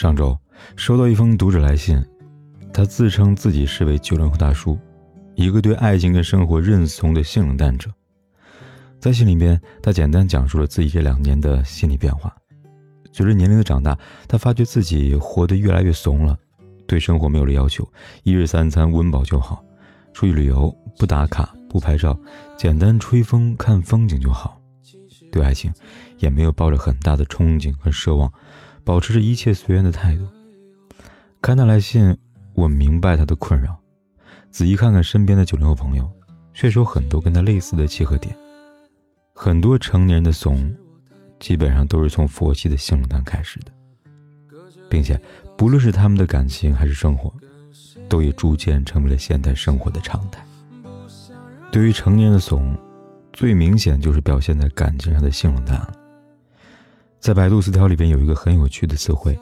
上周收到一封读者来信，他自称自己是位九零后大叔，一个对爱情跟生活认怂的性冷淡者。在信里边，他简单讲述了自己这两年的心理变化。随着年龄的长大，他发觉自己活得越来越怂了，对生活没有了要求，一日三餐温饱就好，出去旅游不打卡不拍照，简单吹风看风景就好，对爱情也没有抱着很大的憧憬和奢望。保持着一切随缘的态度。看他来信，我明白他的困扰。仔细看看身边的九零后朋友，确实有很多跟他类似的契合点。很多成年人的怂，基本上都是从佛系的性冷淡开始的，并且不论是他们的感情还是生活，都也逐渐成为了现代生活的常态。对于成年人的怂，最明显就是表现在感情上的性冷淡了。在百度词条里边有一个很有趣的词汇，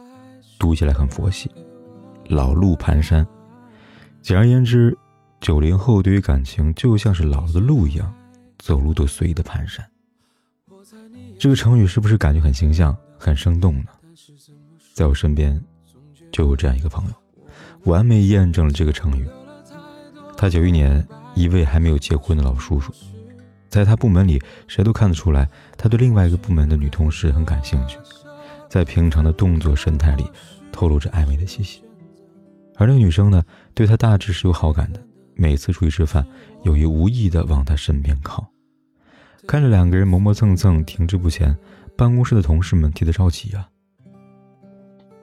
读起来很佛系，老路蹒跚。简而言之，九零后对于感情就像是老了的路一样，走路都随意的蹒跚。这个成语是不是感觉很形象、很生动呢？在我身边，就有这样一个朋友，完美验证了这个成语。他九一年，一位还没有结婚的老叔叔。在他部门里，谁都看得出来，他对另外一个部门的女同事很感兴趣，在平常的动作神态里，透露着暧昧的气息。而那个女生呢，对他大致是有好感的，每次出去吃饭，有意无意的往他身边靠。看着两个人磨磨蹭蹭，停滞不前，办公室的同事们替他着急啊。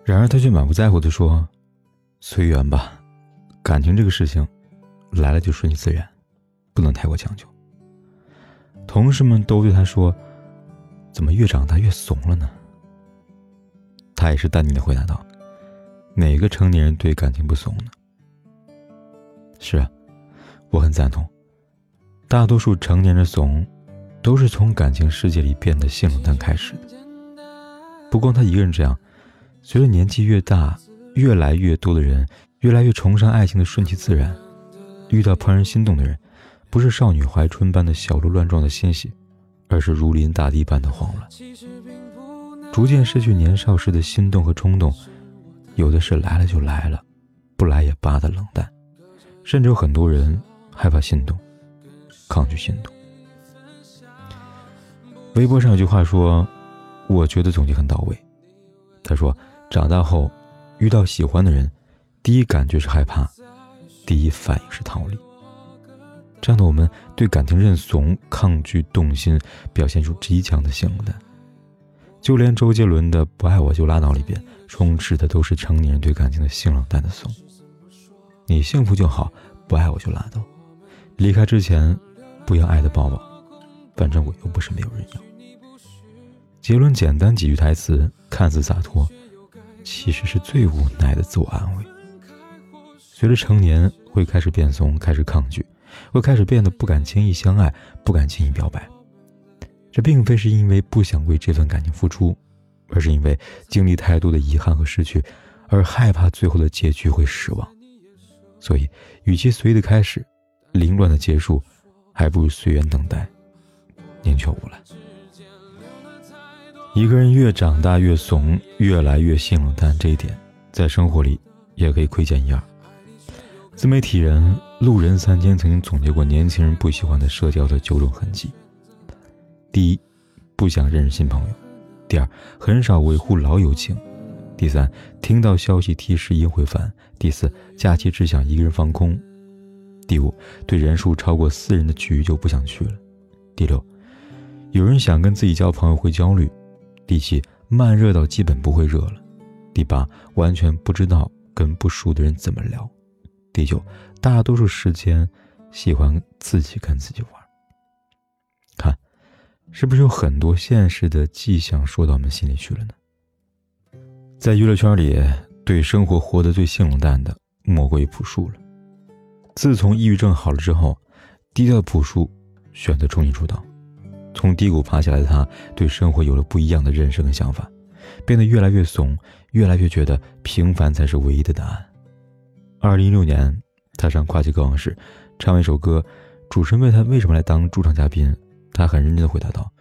然而他却满不在乎的说：“随缘吧，感情这个事情，来了就顺其自然，不能太过强求。”同事们都对他说：“怎么越长大越怂了呢？”他也是淡定的回答道：“哪个成年人对感情不怂呢？”是啊，我很赞同。大多数成年人怂，都是从感情世界里变得性冷淡开始的。不光他一个人这样，随着年纪越大，越来越多的人越来越崇尚爱情的顺其自然，遇到怦然心动的人。不是少女怀春般的小鹿乱撞的欣喜，而是如临大敌般的慌乱。逐渐失去年少时的心动和冲动，有的是来了就来了，不来也罢的冷淡，甚至有很多人害怕心动，抗拒心动。微博上有句话说：“我觉得总结很到位。”他说：“长大后遇到喜欢的人，第一感觉是害怕，第一反应是逃离。”这样的我们对感情认怂、抗拒动心，表现出极强的性冷淡。就连周杰伦的《不爱我就拉倒》里边，充斥的都是成年人对感情的性冷淡的怂。你幸福就好，不爱我就拉倒。离开之前，不要爱的抱抱，反正我又不是没有人要。杰伦简单几句台词，看似洒脱，其实是最无奈的自我安慰。随着成年，会开始变怂，开始抗拒。会开始变得不敢轻易相爱，不敢轻易表白。这并非是因为不想为这份感情付出，而是因为经历太多的遗憾和失去，而害怕最后的结局会失望。所以，与其随意的开始，凌乱的结束，还不如随缘等待，宁缺毋滥。一个人越长大越怂，越来越性冷淡，这一点在生活里也可以窥见一二。自媒体人路人三千曾经总结过年轻人不喜欢的社交的九种痕迹：第一，不想认识新朋友；第二，很少维护老友情；第三，听到消息提示音会烦；第四，假期只想一个人放空；第五，对人数超过四人的局就不想去了；第六，有人想跟自己交朋友会焦虑；第七，慢热到基本不会热了；第八，完全不知道跟不熟的人怎么聊。第九，大多数时间喜欢自己跟自己玩。看，是不是有很多现实的迹象说到我们心里去了呢？在娱乐圈里，对生活活得最性冷淡的，莫过于朴树了。自从抑郁症好了之后，低调的朴树选择重新出道。从低谷爬起来的他，对生活有了不一样的认识跟想法，变得越来越怂，越来越觉得平凡才是唯一的答案。二零一六年，他上跨界歌王时，唱完一首歌，主持人问他为什么来当驻场嘉宾，他很认真的回答道：“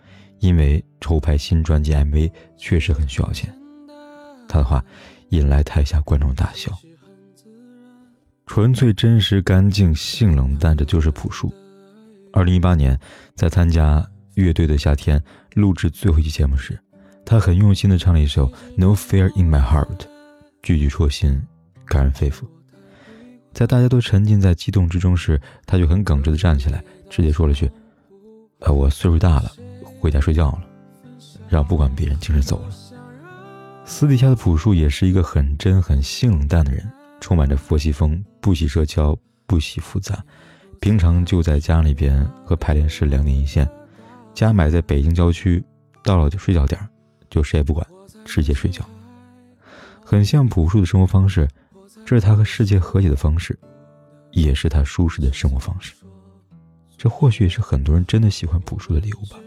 因为筹拍新专辑 MV 确实很需要钱。”他的话引来台下观众大笑。纯粹、真实、干净、性冷淡，这就是朴树。二零一八年，在参加。乐队的夏天录制最后一期节目时，他很用心地唱了一首《No Fear in My Heart》，句句戳心，感人肺腑。在大家都沉浸在激动之中时，他就很耿直地站起来，直接说了句：“呃，我岁数大了，回家睡觉了，让不管别人精神走了。”私底下的朴树也是一个很真、很性冷淡的人，充满着佛系风，不喜社交，不喜复杂，平常就在家里边和排练室两点一线。家买在北京郊区，到了就睡觉点儿，就谁也不管，直接睡觉。很像朴树的生活方式，这是他和世界和解的方式，也是他舒适的生活方式。这或许也是很多人真的喜欢朴树的理由吧。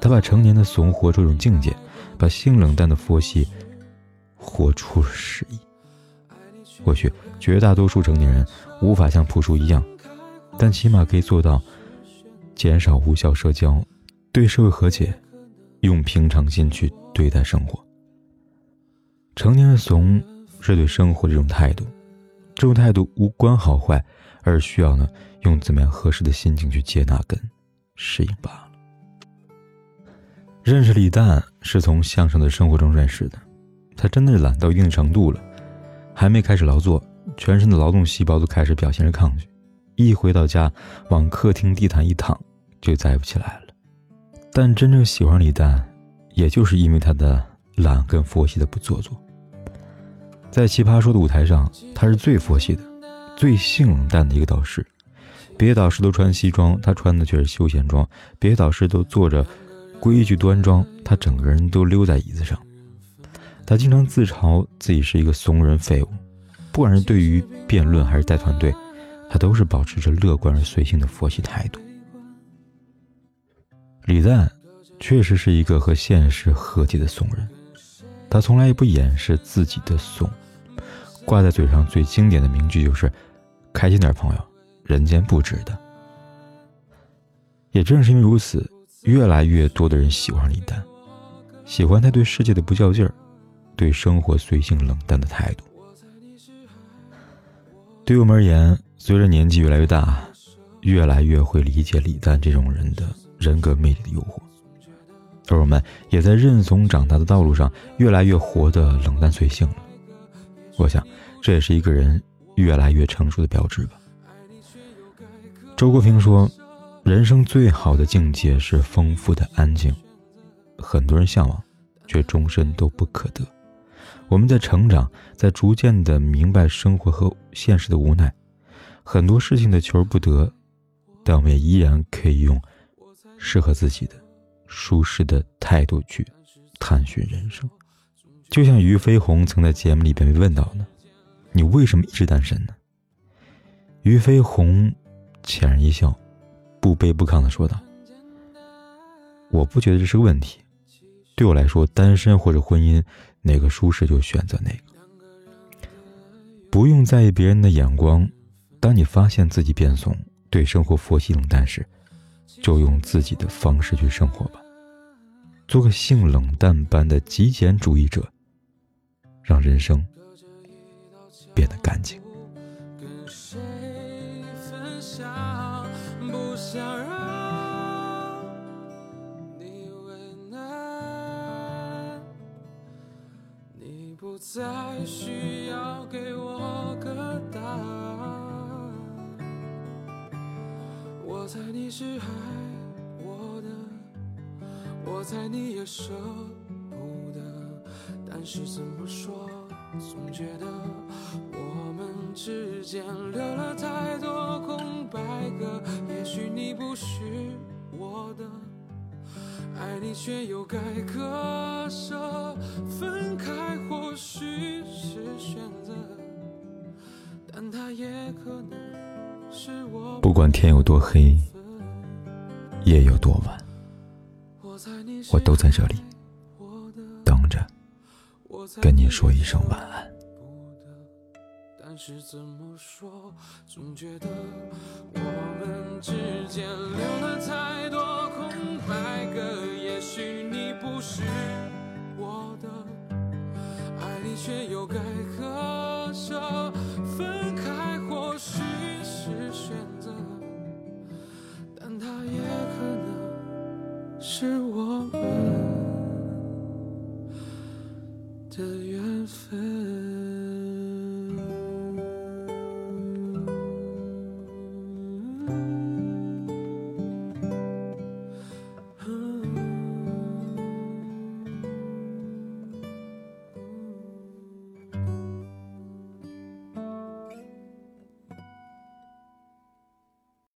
他把成年的怂活出一种境界，把性冷淡的佛系活出诗意。或许绝大多数成年人无法像朴树一样，但起码可以做到。减少无效社交，对社会和解，用平常心去对待生活。成年的怂是对生活的一种态度，这种态度无关好坏，而需要呢用怎么样合适的心情去接纳跟适应罢了。认识李诞是从相声的生活中认识的，他真的是懒到一定程度了，还没开始劳作，全身的劳动细胞都开始表现着抗拒，一回到家往客厅地毯一躺。就再也不起来了，但真正喜欢李诞，也就是因为他的懒跟佛系的不做作。在奇葩说的舞台上，他是最佛系的、最性冷淡的一个导师。别的导师都穿西装，他穿的却是休闲装；别的导师都坐着规矩端庄，他整个人都溜在椅子上。他经常自嘲自己是一个怂人废物，不管是对于辩论还是带团队，他都是保持着乐观而随性的佛系态度。李诞确实是一个和现实和解的怂人，他从来也不掩饰自己的怂，挂在嘴上最经典的名句就是“开心点，朋友，人间不值得”。也正是因为如此，越来越多的人喜欢李诞，喜欢他对世界的不较劲儿，对生活随性冷淡的态度。对我们而言，随着年纪越来越大，越来越会理解李诞这种人的。人格魅力的诱惑，而我们也在认怂长大的道路上，越来越活得冷淡随性了。我想，这也是一个人越来越成熟的标志吧。周国平说：“人生最好的境界是丰富的安静。”很多人向往，却终身都不可得。我们在成长，在逐渐的明白生活和现实的无奈，很多事情的求而不得，但我们依然可以用。适合自己的、舒适的态度去探寻人生，就像俞飞鸿曾在节目里边被问到的：“你为什么一直单身呢？”俞飞鸿浅然一笑，不卑不亢的说道：“我不觉得这是个问题，对我来说，单身或者婚姻，哪个舒适就选择哪个，不用在意别人的眼光。当你发现自己变怂，对生活佛系冷淡时。”就用自己的方式去生活吧，做个性冷淡般的极简主义者，让人生变得干净。跟谁分享不想让你为难。你不再需要给我个答案。我猜你是爱我的，我猜你也舍得，但是怎么说，总觉得我们之间留了太多空白格。也许你不是我的，爱你却又该割舍，分开或许是选择，但它也可能是我。不管天有多黑，夜有多晚，我都在这里跟你说一声晚安。但是怎么说，总觉得我们之间留了太多空白格。也许你不是我的，爱你却又该何